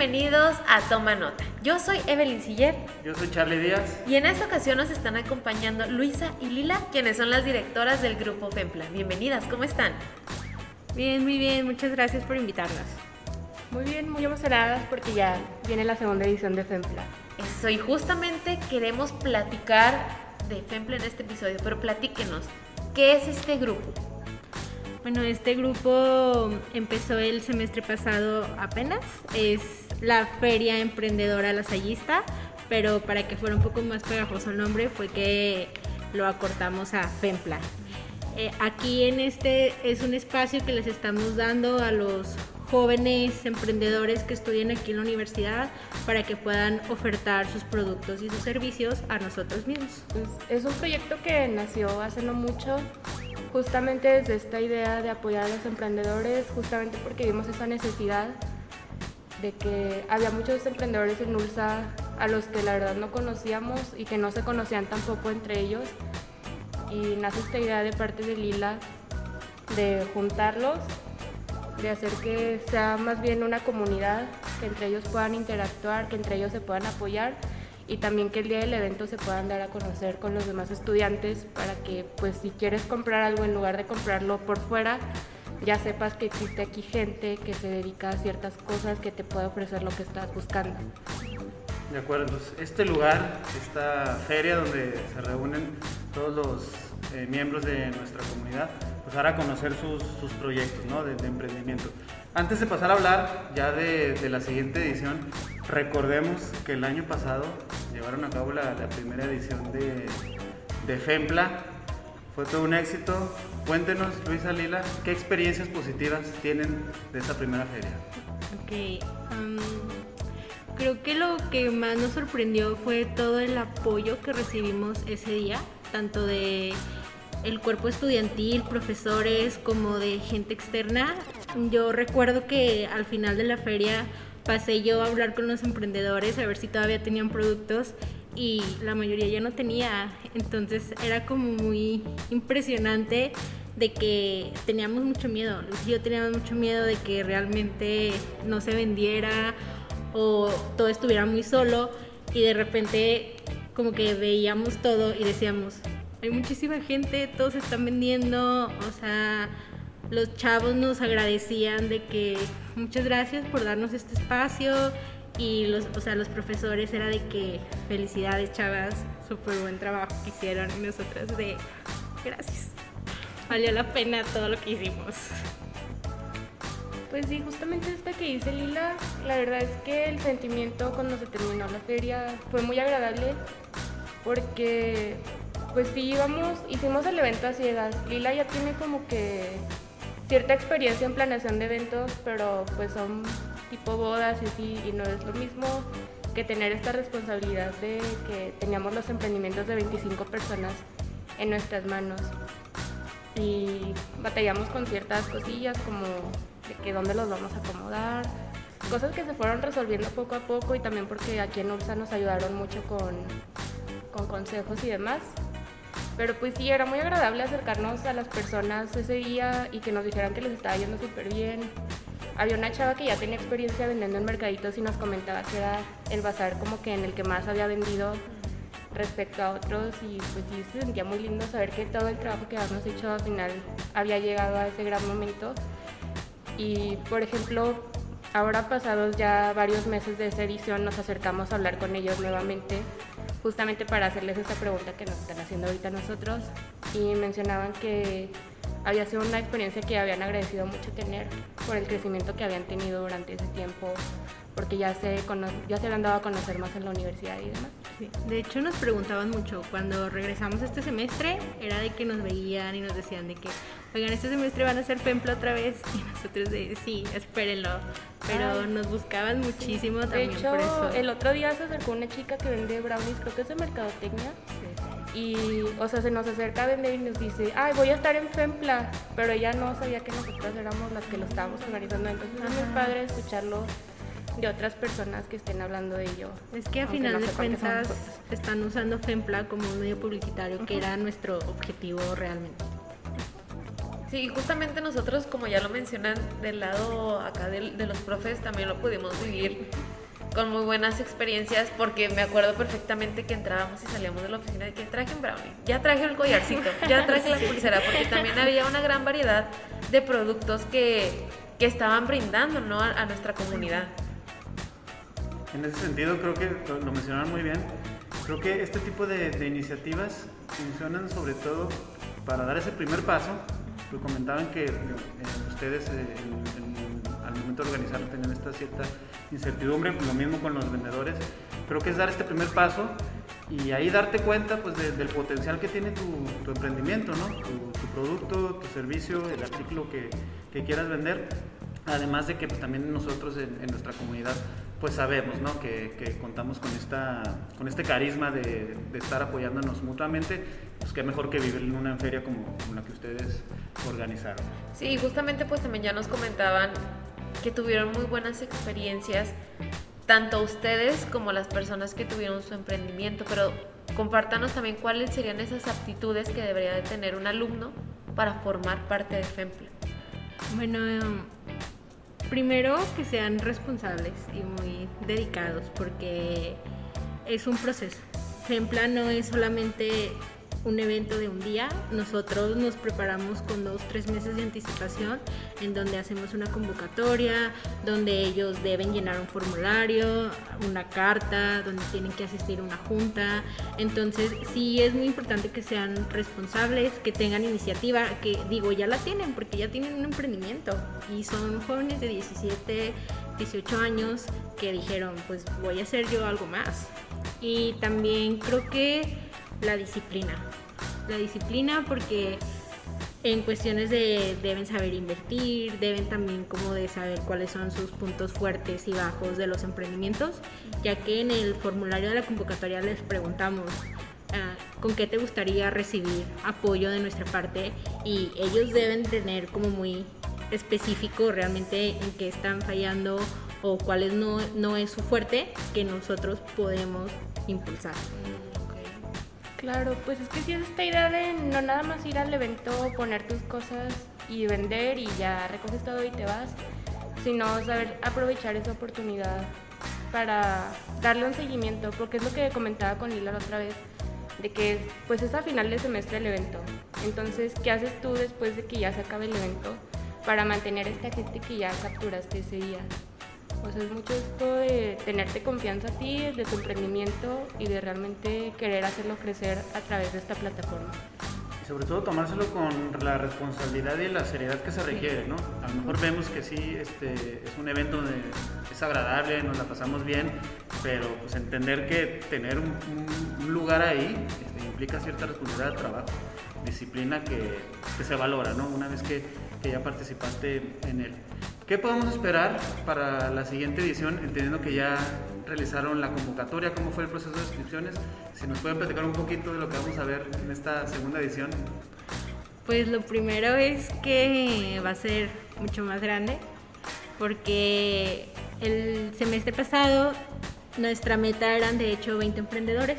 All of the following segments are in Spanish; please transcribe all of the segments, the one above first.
bienvenidos a Toma Nota. Yo soy Evelyn Siller. Yo soy Charlie Díaz. Y en esta ocasión nos están acompañando Luisa y Lila, quienes son las directoras del grupo FEMPLA. Bienvenidas, ¿cómo están? Bien, muy bien, muchas gracias por invitarnos. Muy bien, muy emocionadas porque ya viene la segunda edición de FEMPLA. Eso, y justamente queremos platicar de FEMPLA en este episodio, pero platíquenos, ¿qué es este grupo? Bueno, este grupo empezó el semestre pasado apenas. Es la Feria Emprendedora Lasallista, pero para que fuera un poco más pegajoso el nombre fue que lo acortamos a FEMPLA. Eh, aquí en este es un espacio que les estamos dando a los jóvenes emprendedores que estudian aquí en la universidad para que puedan ofertar sus productos y sus servicios a nosotros mismos. Pues, es un proyecto que nació hace no mucho justamente desde esta idea de apoyar a los emprendedores, justamente porque vimos esa necesidad de que había muchos emprendedores en ULSA a los que la verdad no conocíamos y que no se conocían tampoco entre ellos. Y nace esta idea de parte de Lila de juntarlos, de hacer que sea más bien una comunidad, que entre ellos puedan interactuar, que entre ellos se puedan apoyar y también que el día del evento se puedan dar a conocer con los demás estudiantes para que pues si quieres comprar algo en lugar de comprarlo por fuera, ya sepas que existe aquí gente que se dedica a ciertas cosas que te puede ofrecer lo que estás buscando. De acuerdo, entonces este lugar, esta feria donde se reúnen todos los eh, miembros de nuestra comunidad, pues a conocer sus, sus proyectos ¿no? de, emprendimiento. Antes de pasar a hablar ya de, la siguiente edición, recordemos que el año pasado llevaron a cabo la, primera edición de, FEMPLA. Fue todo un éxito. Cuéntenos, Luisa Lila, ¿qué experiencias positivas tienen de esa primera feria? Ok. Um, creo que lo que más nos sorprendió fue todo el apoyo que recibimos ese día, tanto de el cuerpo estudiantil, profesores, como de gente externa. Yo recuerdo que al final de la feria pasé yo a hablar con los emprendedores a ver si todavía tenían productos y la mayoría ya no tenía. Entonces era como muy impresionante de que teníamos mucho miedo. Yo teníamos mucho miedo de que realmente no se vendiera o todo estuviera muy solo y de repente como que veíamos todo y decíamos, hay muchísima gente, todos están vendiendo, o sea, los chavos nos agradecían de que muchas gracias por darnos este espacio y los, o sea, los profesores era de que felicidades chavas, súper buen trabajo que hicieron y nosotras de gracias. Valió la pena todo lo que hicimos. Pues sí, justamente esta que dice Lila, la verdad es que el sentimiento cuando se terminó la feria fue muy agradable porque pues sí íbamos, hicimos el evento a ciegas. Lila ya tiene como que cierta experiencia en planeación de eventos, pero pues son tipo bodas y así, y no es lo mismo que tener esta responsabilidad de que teníamos los emprendimientos de 25 personas en nuestras manos. Y batallamos con ciertas cosillas como de que dónde los vamos a acomodar, cosas que se fueron resolviendo poco a poco y también porque aquí en URSA nos ayudaron mucho con, con consejos y demás. Pero pues sí, era muy agradable acercarnos a las personas ese día y que nos dijeran que les estaba yendo súper bien. Había una chava que ya tenía experiencia vendiendo en mercaditos y nos comentaba que era el bazar como que en el que más había vendido respecto a otros y pues sí se sentía muy lindo saber que todo el trabajo que habíamos hecho al final había llegado a ese gran momento. Y por ejemplo, ahora pasados ya varios meses de esa edición nos acercamos a hablar con ellos nuevamente justamente para hacerles esta pregunta que nos están haciendo ahorita nosotros. Y mencionaban que había sido una experiencia que habían agradecido mucho tener por el crecimiento que habían tenido durante ese tiempo, porque ya se, ya se habían dado a conocer más en la universidad y demás. Sí. De hecho nos preguntaban mucho, cuando regresamos este semestre, era de que nos veían y nos decían de que, oigan, este semestre van a ser PEMPLA otra vez, y nosotros de, sí, espérenlo, pero Ay. nos buscaban muchísimo también de hecho, por eso. el otro día se acercó una chica que vende brownies, creo que es de Mercadotecnia, sí. y, o sea, se nos acerca a vender y nos dice, ay, voy a estar en FEMPLA, pero ella no sabía que nosotras éramos las que lo estábamos organizando, entonces es muy padre escucharlo de otras personas que estén hablando de ello. Es que a final no de cuentas están usando FEMPLA como un medio publicitario, uh -huh. que era nuestro objetivo realmente. Sí, justamente nosotros, como ya lo mencionan, del lado acá de, de los profes también lo pudimos vivir con muy buenas experiencias porque me acuerdo perfectamente que entrábamos y salíamos de la oficina de que traje un brownie, ya traje el collarcito, ya traje la pulsera, porque también había una gran variedad de productos que, que estaban brindando ¿no? a, a nuestra comunidad. En ese sentido, creo que lo, mencionaron muy bien. Creo que este tipo de, iniciativas funcionan sobre todo para dar ese primer paso. Lo comentaban que eh, ustedes eh, al momento de organizar tenían esta cierta incertidumbre, lo mismo con los vendedores. Creo que es dar este primer paso y ahí darte cuenta pues, de- del potencial que tiene tu, emprendimiento, ¿no? tu, producto, tu servicio, el artículo que, quieras vender. Además de que pues, también nosotros en nuestra comunidad pues sabemos ¿no? que, que contamos con, esta, con este carisma de, de estar apoyándonos mutuamente, pues qué mejor que vivir en una feria como, como la que ustedes organizaron. Sí, justamente pues también ya nos comentaban que tuvieron muy buenas experiencias, tanto ustedes como las personas que tuvieron su emprendimiento, pero compártanos también cuáles serían esas aptitudes que debería de tener un alumno para formar parte de FEMPLE. Bueno, em, primero que sean responsables y muy dedicados porque es un proceso. Templa no es solamente un evento de un día, nosotros nos preparamos con dos, tres meses de anticipación en donde hacemos una convocatoria, donde ellos deben llenar un formulario, una carta, donde tienen que asistir a una junta. Entonces sí es muy importante que sean responsables, que tengan iniciativa, que digo, ya la tienen porque ya tienen un emprendimiento y son jóvenes de 17, 18 años que dijeron, pues voy a hacer yo algo más. Y también creo que la disciplina. La disciplina porque en cuestiones de deben saber invertir, deben también como de saber cuáles son sus puntos fuertes y bajos de los emprendimientos, ya que en el formulario de la convocatoria les preguntamos ah, con qué te gustaría recibir apoyo de nuestra parte y ellos deben tener como muy específico realmente en qué están fallando o cuál es no, no es su fuerte que nosotros podemos impulsar. Claro, pues es que si es esta idea de no nada más ir al evento, poner tus cosas y vender y ya recoges todo y te vas, sino saber aprovechar esa oportunidad para darle un seguimiento, porque es lo que comentaba con Lila la otra vez, de que pues es a final de semestre el evento. Entonces, ¿qué haces tú después de que ya se acabe el evento para mantener esta gente que ya capturaste ese día? O sea, es mucho esto de tenerte confianza a ti, de tu emprendimiento y de realmente querer hacerlo crecer a través de esta plataforma. Y sobre todo tomárselo con la responsabilidad y la seriedad que se requiere, ¿no? A lo mejor vemos que sí, este, es un evento donde es agradable, nos la pasamos bien, pero pues entender que tener un, un- un lugar ahí este, implica cierta responsabilidad de trabajo, disciplina que, que se valora, ¿no? Una vez que, que ya participaste en él. ¿Qué podemos esperar para la siguiente edición, entendiendo que ya realizaron la convocatoria, cómo fue el proceso de inscripciones? Si nos pueden platicar un poquito de lo que vamos a ver en esta segunda edición. Pues lo primero es que va a ser mucho más grande porque el semestre pasado nuestra meta eran de hecho 20 emprendedores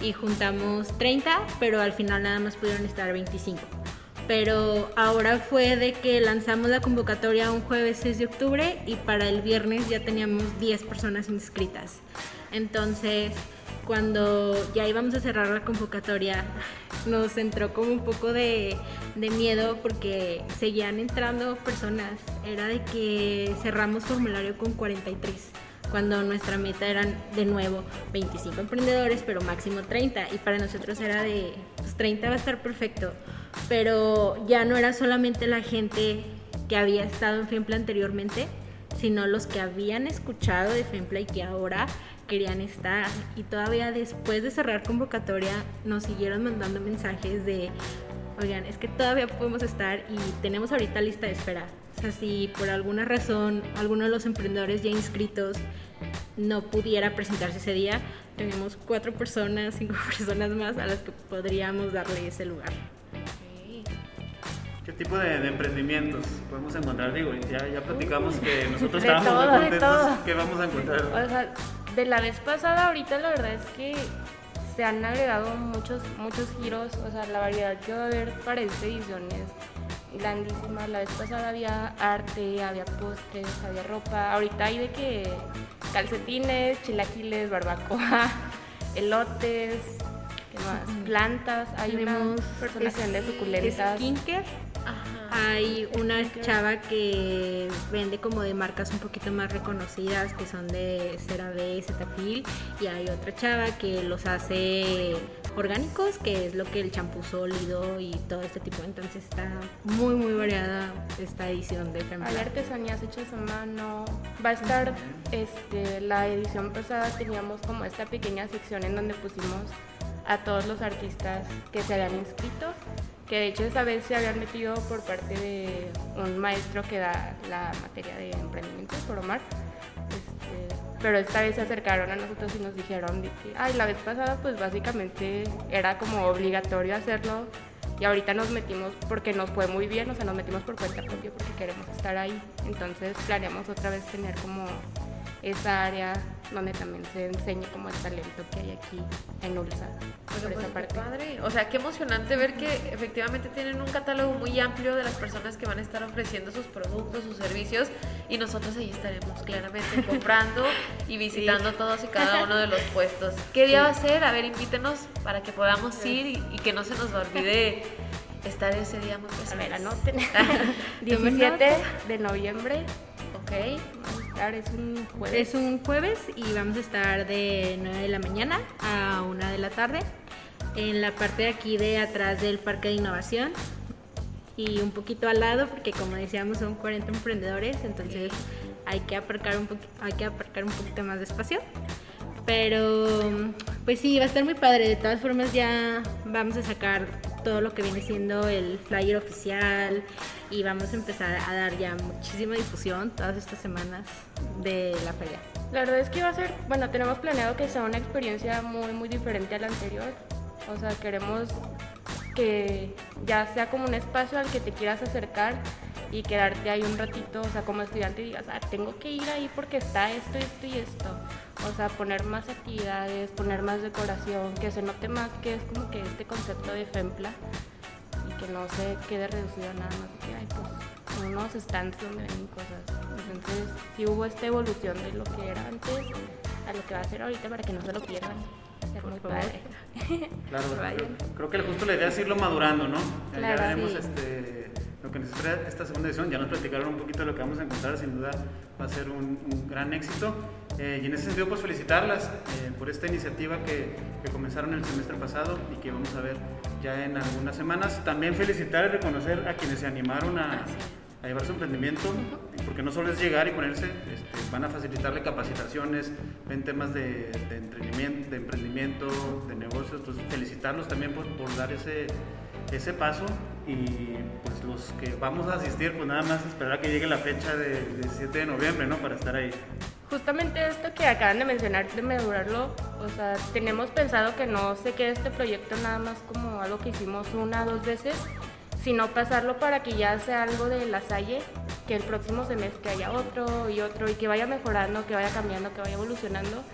y juntamos 30, pero al final nada más pudieron estar 25. Pero ahora fue de que lanzamos la convocatoria un jueves 6 de octubre y para el viernes ya teníamos 10 personas inscritas. Entonces, cuando ya íbamos a cerrar la convocatoria, nos entró como un poco de, de miedo porque seguían entrando personas. Era de que cerramos formulario con 43, cuando nuestra meta eran de nuevo 25 emprendedores, pero máximo 30. Y para nosotros era de, pues 30 va a estar perfecto. Pero ya no era solamente la gente que había estado en FEMPLA anteriormente, sino los que habían escuchado de FEMPLA y que ahora querían estar. Y todavía después de cerrar convocatoria nos siguieron mandando mensajes de, oigan, es que todavía podemos estar y tenemos ahorita lista de espera. O sea, si por alguna razón alguno de los emprendedores ya inscritos no pudiera presentarse ese día, tenemos cuatro personas, cinco personas más a las que podríamos darle ese lugar. ¿Qué tipo de, de emprendimientos podemos encontrar? Digo, ya, ya platicamos que nosotros De estábamos todo, muy de contentos. todo. ¿Qué vamos a encontrar? O sea, de la vez pasada ahorita la verdad es que se han agregado muchos, muchos giros, o sea, la variedad que va a haber para esta edición es grandísima. La vez pasada había arte, había postres, había ropa. Ahorita hay de que calcetines, chilaquiles, barbacoa, elotes, ¿qué más? Plantas. Hay Tenemos personas que venden suculentas. skincare. Hay una chava que vende como de marcas un poquito más reconocidas que son de CeraVe, Cetaphil y hay otra chava que los hace orgánicos, que es lo que el champú sólido y todo este tipo. Entonces está muy muy variada esta edición de Femme Hay artesanías hechas a mano. Va a estar, este, la edición pasada teníamos como esta pequeña sección en donde pusimos a todos los artistas que se habían inscrito, que de hecho esa vez se habían metido por parte de un maestro que da la materia de emprendimiento, por Omar. Este, pero esta vez se acercaron a nosotros y nos dijeron que, ay, la vez pasada pues básicamente era como obligatorio hacerlo y ahorita nos metimos porque nos fue muy bien, o sea, nos metimos por cuenta propia porque queremos estar ahí. Entonces planeamos otra vez tener como esa área donde también se enseñe como el talento que hay aquí en ULSA. Oiga, por pues, esa parte. padre. O sea, qué emocionante ver que efectivamente tienen un catálogo muy amplio de las personas que van a estar ofreciendo sus productos, sus servicios y nosotros ahí estaremos claramente comprando y visitando todos y cada uno de los puestos. ¿Qué día va a ser? A ver, invítenos para que podamos ir y, y que no se nos olvide estar ese día muy A ver, anoten. Tomen 17 de noviembre. Ok. Es un jueves. Y vamos a estar de 9 de la mañana a 1 de la tarde en la parte de aquí de atrás del Parque de Innovación y un poquito al lado porque como decíamos son 40 emprendedores, entonces hay que aparcar un hay que aparcar un poquito más despacio. Pero pues sí, va a estar muy padre. De todas formas ya vamos a sacar todo lo que viene siendo el flyer oficial y vamos a empezar a dar ya muchísima difusión todas estas semanas de la feria. La verdad es que va a ser, bueno, tenemos planeado que sea una experiencia muy, muy diferente a la anterior. O sea, queremos que ya sea como un espacio al que te quieras acercar y quedarte ahí un ratito, o sea, como estudiante y digas, ah, tengo que ir ahí porque está esto, esto y esto. O sea, poner más actividades, poner más decoración, que se note más que es como que este concepto de Fempla y que no se quede reducido a nada más que hay pues unos stands donde venden cosas. Entonces, sí hubo esta evolución de lo que era antes a lo que va a ser ahorita para que no se lo pierdan. Ser muy padre. Claro, creo, creo que justo la idea es irlo madurando, ¿no? Claro, ya veremos sí. este, lo que nos espera esta segunda edición. Ya nos platicaron un poquito de lo que vamos a encontrar, sin duda va a ser un, gran éxito. Eh, y en ese sentido, pues felicitarlas eh, por esta iniciativa que, comenzaron el semestre pasado y que vamos a ver ya en algunas semanas. También felicitar y reconocer a quienes se animaron a, llevar su emprendimiento, porque no solo es llegar y ponerse, este, van a facilitarle capacitaciones, ven temas de, emprendimiento, de emprendimiento, de negocios, entonces felicitarlos también por, por dar ese, ese paso y pues los que vamos a asistir, pues nada más esperar a que llegue la fecha de, de 7 de noviembre, ¿no? Para estar ahí. Justamente esto que acaban de mencionar de madurarlo, o sea, tenemos pensado que no se quede este proyecto nada más como algo que hicimos una o dos veces, sino pasarlo para que ya sea algo de la Salle, que el próximo semestre haya otro y otro y que vaya mejorando, que vaya cambiando, que vaya evolucionando,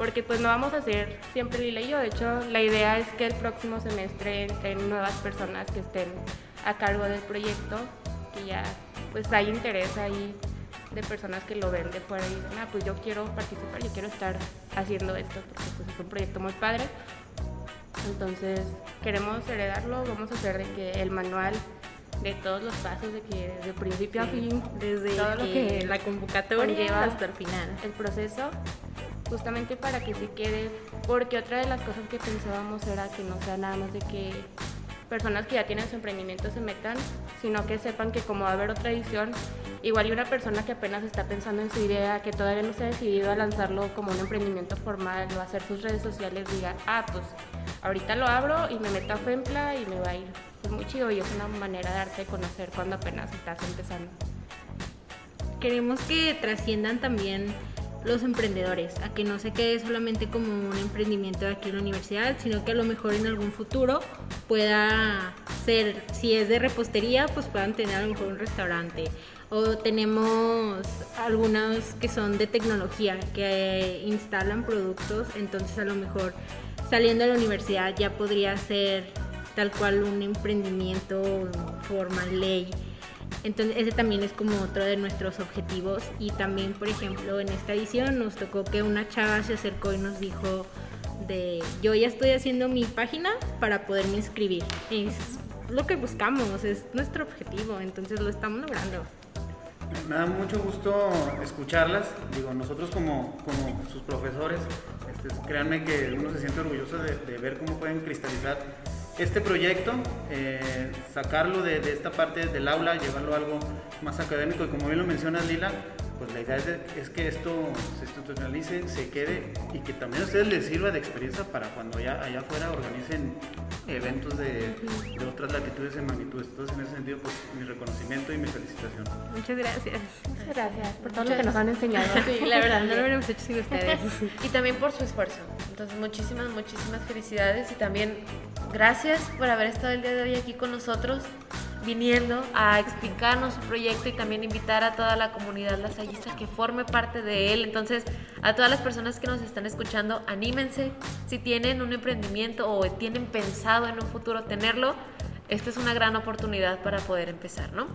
porque pues no vamos a hacer siempre Lila y yo, de hecho la idea es que el próximo semestre entren nuevas personas que estén a cargo del proyecto, que ya pues hay interés ahí de personas que lo ven de fuera y dicen, ah, pues yo quiero participar, yo quiero estar haciendo esto, porque pues, es un proyecto muy padre. Entonces, queremos heredarlo, vamos a hacer de que el manual de todos los pasos, de que de principio a fin, Desde todo lo que la convocatoria hasta el final. el proceso, justamente para que se quede, porque otra de las cosas que pensábamos era que no sea nada más de que personas que ya tienen su emprendimiento se metan, sino que sepan que como va a haber otra edición, igual y una persona que apenas está pensando en su idea, que todavía no se ha decidido a lanzarlo como un emprendimiento formal o hacer sus redes sociales, diga, ah, pues ahorita lo abro y me meto a Fempla y me va a ir pues, muy chido y es una manera de darte a conocer cuando apenas estás empezando. Queremos que trasciendan también los emprendedores, a que no se quede solamente como un emprendimiento de aquí en la universidad, sino que a lo mejor en algún futuro pueda ser, si es de repostería, pues puedan tener a lo mejor un restaurante. O tenemos algunos que son de tecnología, que instalan productos, entonces a lo mejor saliendo de la universidad ya podría ser tal cual un emprendimiento, forma, ley. Entonces ese también es como otro de nuestros objetivos y también, por ejemplo, en esta edición nos tocó que una chava se acercó y nos dijo de yo ya estoy haciendo mi página para poderme inscribir. Es lo que buscamos, es nuestro objetivo, entonces lo estamos logrando. Me da mucho gusto escucharlas. Digo, nosotros como, como sus profesores, este, créanme que uno se siente orgulloso de, de ver cómo pueden cristalizar este proyecto, eh, sacarlo de, de, esta parte del aula, llevarlo a algo más académico y como bien lo mencionas Lila, pues la idea es, de, es, que esto se institucionalice, se quede y que también a ustedes les sirva de experiencia para cuando ya allá afuera organicen eventos de, de otras latitudes y magnitudes. Entonces en ese sentido pues mi reconocimiento y mi felicitación. Muchas gracias. Muchas gracias por todo Muchas lo que nos han enseñado. Sí, la verdad, no lo hubiéramos hecho sin ustedes. y también por su esfuerzo. Entonces muchísimas, muchísimas felicidades y también gracias por haber estado el día de hoy aquí con nosotros viniendo a explicarnos su proyecto y también invitar a toda la comunidad lasallista que forme parte de él. Entonces, a todas las personas que nos están escuchando, anímense. Si tienen un emprendimiento o tienen pensado en un futuro tenerlo, esta es una gran oportunidad para poder empezar, ¿no?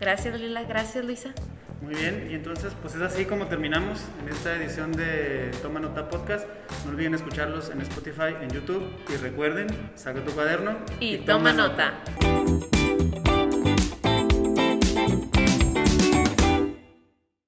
Gracias, Lila. Gracias, Luisa. Muy bien, y entonces pues es así como terminamos en esta edición de Toma Nota Podcast. No olviden escucharlos en Spotify, en YouTube y recuerden, saca tu cuaderno y, y toma, toma, nota. nota.